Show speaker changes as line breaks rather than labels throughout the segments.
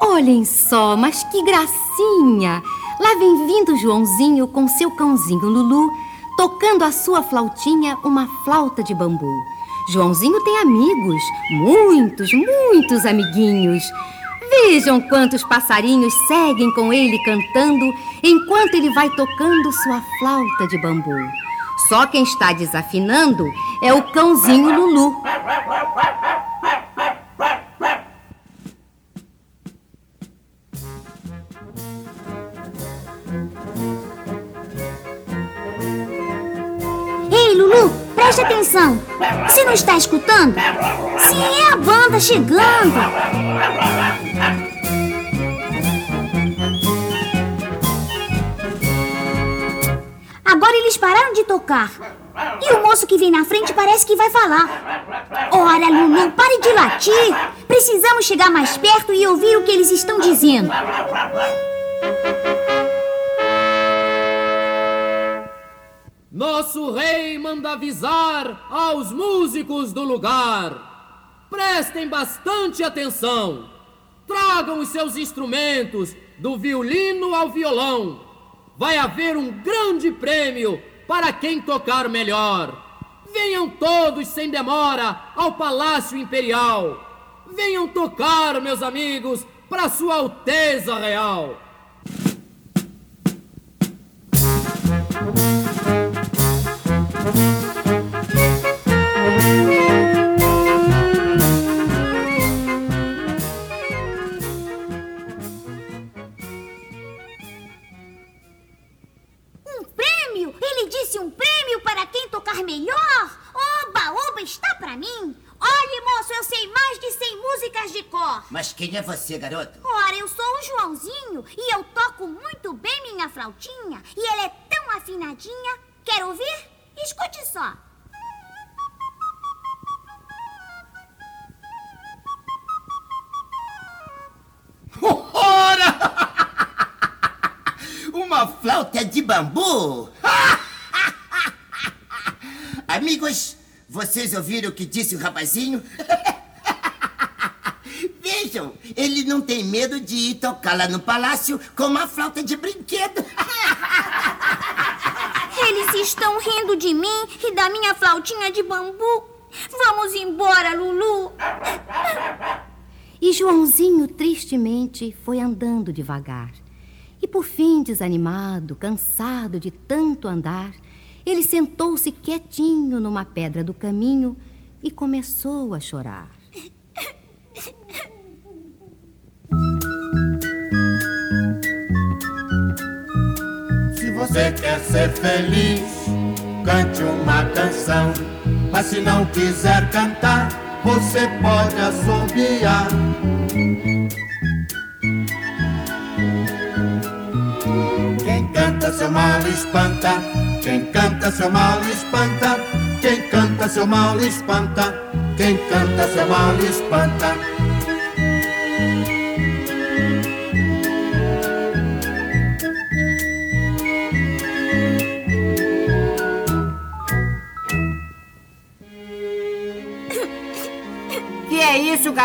Olhem só, mas que gracinha! Lá vem vindo Joãozinho com seu cãozinho Lulu, tocando a sua flautinha, uma flauta de bambu. Joãozinho tem amigos, muitos, muitos amiguinhos. Vejam quantos passarinhos seguem com ele cantando enquanto ele vai tocando sua flauta de bambu. Só quem está desafinando é o cãozinho Lulu.
Atenção. Você não está escutando? Sim, é a banda chegando. Agora eles pararam de tocar. E o moço que vem na frente parece que vai falar. Ora, Lulu, pare de latir. Precisamos chegar mais perto e ouvir o que eles estão dizendo.
Nosso rei manda avisar aos músicos do lugar. Prestem bastante atenção. Tragam os seus instrumentos, do violino ao violão. Vai haver um grande prêmio para quem tocar melhor. Venham todos sem demora ao Palácio Imperial. Venham tocar, meus amigos, para Sua Alteza Real.
Quem tocar melhor? Oba, oba, está para mim. Olhe, moço, eu sei mais de 100 músicas de cor.
Mas quem é você, garoto?
Ora, eu sou o Joãozinho e eu toco muito bem minha flautinha. E ela é tão afinadinha. Quer ouvir? Escute só.
Ora! Uma flauta de bambu! Amigos, vocês ouviram o que disse o rapazinho? Vejam, ele não tem medo de ir tocar lá no palácio com uma flauta de brinquedo.
Eles estão rindo de mim e da minha flautinha de bambu. Vamos embora, Lulu.
E Joãozinho tristemente foi andando devagar. E por fim, desanimado, cansado de tanto andar, ele sentou-se quietinho numa pedra do caminho e começou a chorar.
Você quer ser feliz, cante uma canção. Mas se não quiser cantar, você pode assobiar. Quem canta seu mal espanta. Quem canta seu mal espanta. Quem canta seu mal espanta. Quem canta seu mal espanta.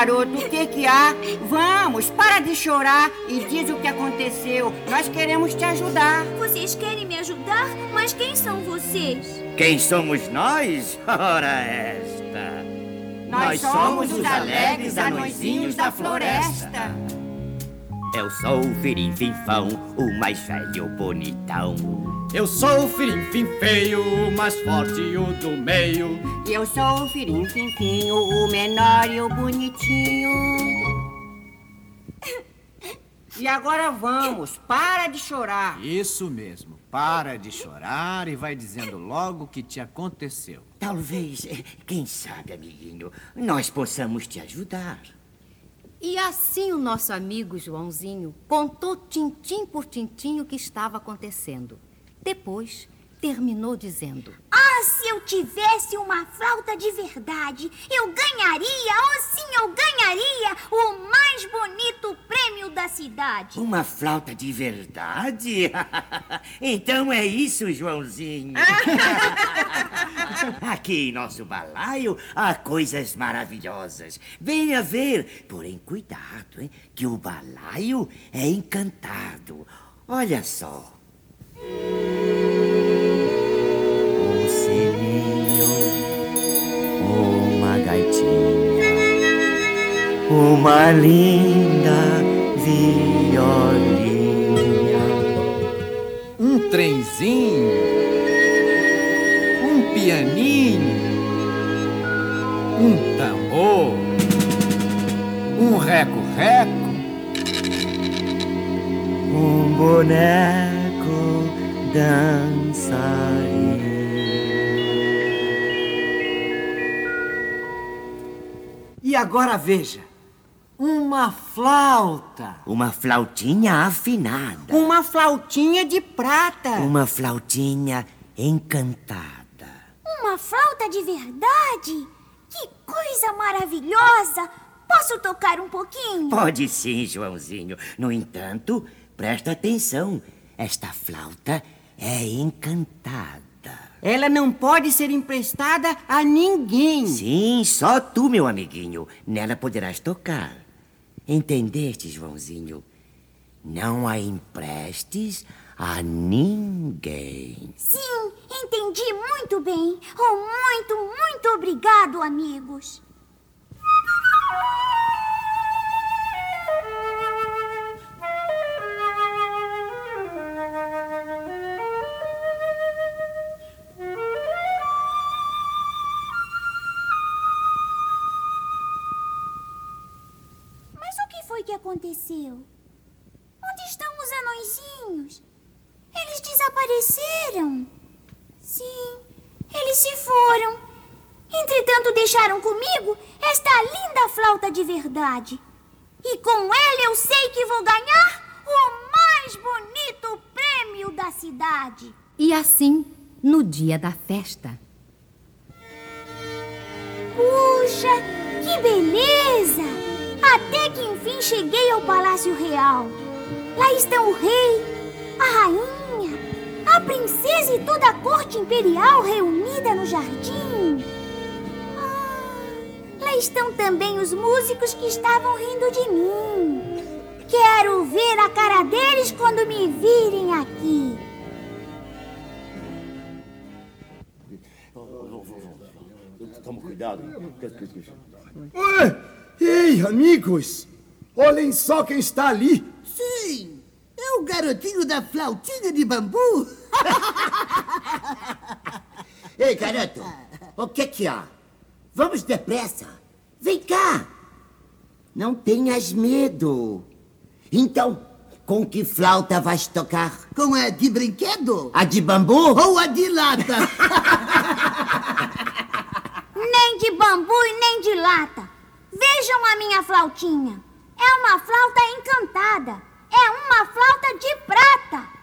Garoto? O que que há? Vamos, para de chorar e diz o que aconteceu. Nós queremos te ajudar.
Vocês querem me ajudar? Mas quem são vocês?
Quem somos nós? Ora esta.
Nós somos os alegres anõezinhos da floresta.
Eu sou o Firim-Finfão, o mais velho bonitão.
Eu sou o Firim-Fim feio, o mais forte e o do meio.
E eu sou o Firim Finfinho, o menor e o bonitinho. E agora vamos, para de chorar.
Isso mesmo. Para de chorar e vai dizendo logo o que te aconteceu.
Talvez, quem sabe, amiguinho, nós possamos te ajudar.
E assim o nosso amigo Joãozinho contou tintim por tintim o que estava acontecendo. Depois, terminou dizendo:
Ah, se eu tivesse uma flauta de verdade, eu ganharia, oh sim, eu ganharia o mais bonito prêmio da cidade.
Uma flauta de verdade? então é isso, Joãozinho.
Aqui em nosso balaio há coisas maravilhosas. Venha ver. Porém, cuidado, hein? Que o balaio é encantado. Olha só. Um uma linda violinha.
Um trenzinho, um pianinho, um tambor, um reco-reco,
um boneco dançarino.
E agora veja: uma flauta.
Uma flautinha afinada.
Uma flautinha de prata.
Uma flautinha encantada.
Uma flauta de verdade? Que coisa maravilhosa! Posso tocar um pouquinho?
Pode sim, Joãozinho. No entanto, presta atenção. Esta flauta é encantada.
Ela não pode ser emprestada a ninguém.
Sim, só tu, meu amiguinho. Nela poderás tocar. Entendeste, Joãozinho? Não a emprestes a ninguém.
Sim, entendi muito bem. Oh, muito, muito obrigado, amigos. Aconteceu? Onde estão os anõezinhos? Eles desapareceram. Sim, eles se foram. Entretanto, deixaram comigo esta linda flauta de verdade. E com ela eu sei que vou ganhar o mais bonito prêmio da cidade.
E assim, no dia da festa,
Puxa, que beleza! Até que enfim cheguei ao Palácio Real. Lá estão o rei, a rainha, a princesa e toda a corte imperial reunida no jardim. Ah, lá estão também os músicos que estavam rindo de mim. Quero ver a cara deles quando me virem aqui.
Toma cuidado.
Ué, ei, amigos! Olhem só quem está ali!
Sim, é o garotinho da flautinha de bambu.
Ei, garoto, o que que há? Vamos depressa. Vem cá. Não tenhas medo. Então, com que flauta vais tocar?
Com a de brinquedo?
A de bambu?
Ou a de lata?
Nem de bambu e nem de lata. Vejam a minha flautinha. É uma flauta encantada. É uma flauta de prata.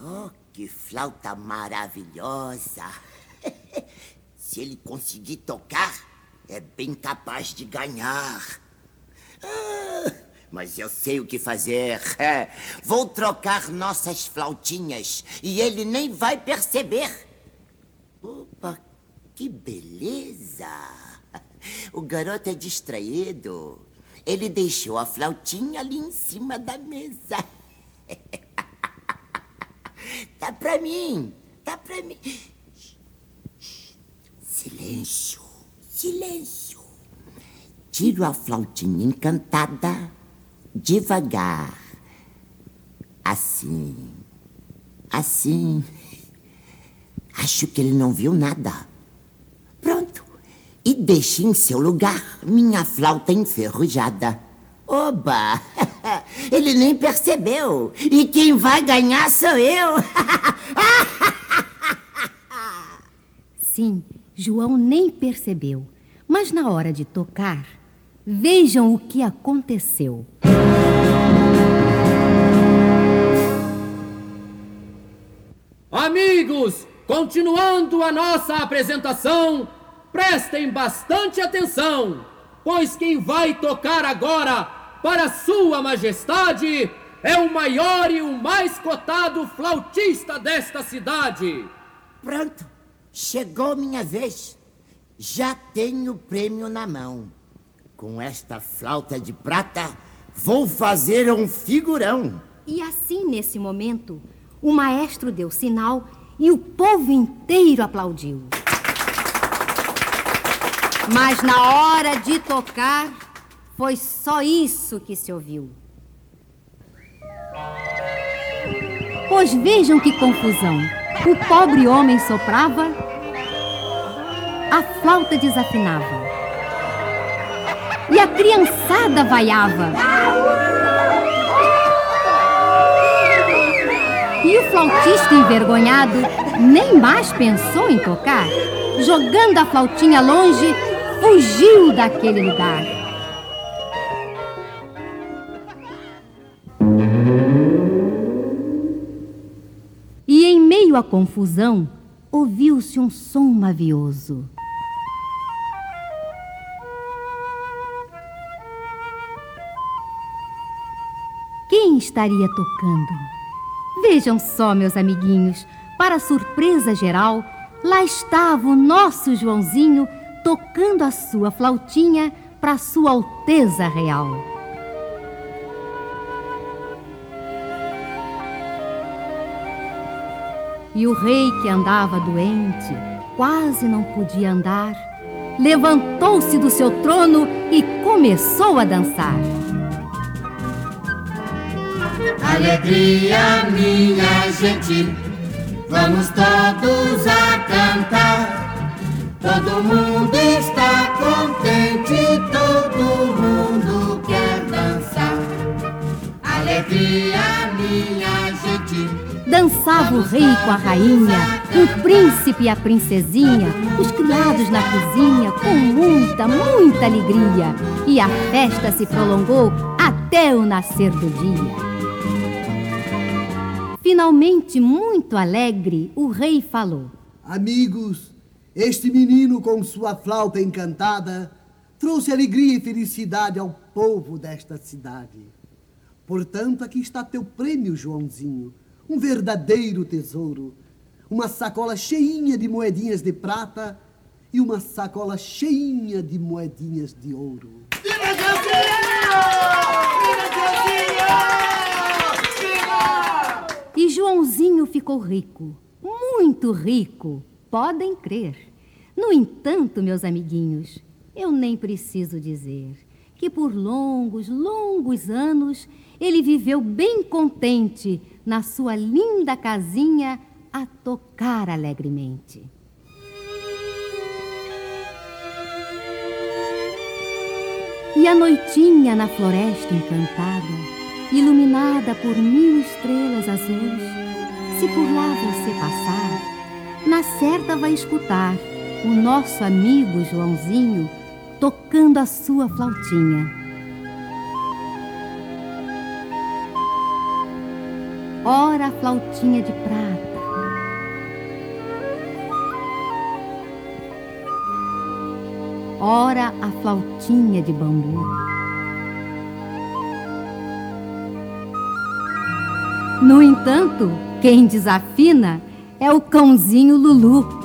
Oh, que flauta maravilhosa! Se ele conseguir tocar, é bem capaz de ganhar. Mas eu sei o que fazer. Vou trocar nossas flautinhas e ele nem vai perceber. Opa, que beleza! O garoto é distraído. Ele deixou a flautinha ali em cima da mesa. Tá pra mim, tá pra mim. Silêncio, silêncio. Tiro a flautinha encantada devagar. Assim, assim. Acho que ele não viu nada. Pronto. E deixo em seu lugar minha flauta enferrujada. Oba! Ele nem percebeu. E quem vai ganhar sou eu.
sim, João nem percebeu. Mas na hora de tocar, vejam o que aconteceu.
Amigos, continuando a nossa apresentação, prestem bastante atenção, pois quem vai tocar agora para Sua Majestade é o maior e o mais cotado flautista desta cidade.
Pronto, chegou minha vez. Já tenho o prêmio na mão. Com esta flauta de prata, vou fazer um figurão.
E assim, nesse momento, o maestro deu sinal e o povo inteiro aplaudiu. Mas na hora de tocar, foi só isso que se ouviu. Pois vejam que confusão. O pobre homem soprava, a flauta desafinava. E a criançada vaiava. E o flautista envergonhado nem mais pensou em tocar. Jogando a flautinha longe, fugiu daquele lugar. E em meio à confusão, ouviu-se um som mavioso. Estaria tocando? Vejam só, meus amiguinhos, para surpresa geral, lá estava o nosso Joãozinho tocando a sua flautinha para Sua Alteza Real. E o rei que andava doente, quase não podia andar, levantou-se do seu trono e começou a dançar.
Alegria, minha gente, vamos todos a cantar. Todo mundo está contente, todo mundo quer dançar. Alegria, minha gente.
Dançava o rei com a rainha, o príncipe e a princesinha, os criados na cozinha com muita, muita alegria. E a festa se prolongou até o nascer do dia. Finalmente, muito alegre, o rei falou:
Amigos, este menino com sua flauta encantada trouxe alegria e felicidade ao povo desta cidade. Portanto, aqui está teu prêmio, Joãozinho, um verdadeiro tesouro. Uma sacola cheinha de moedinhas de prata e uma sacola cheinha de moedinhas de ouro.
Viva
E Joãozinho ficou rico, muito rico, podem crer. No entanto, meus amiguinhos, eu nem preciso dizer que por longos, longos anos ele viveu bem contente na sua linda casinha a tocar alegremente. E a noitinha na floresta encantada, iluminada por mil estrelas azuis, se por lá você passar, na certa vai escutar o nosso amigo Joãozinho tocando a sua flautinha. Ora a flautinha de prata. Ora a flautinha de bambu. No entanto, quem desafina é o cãozinho Lulu.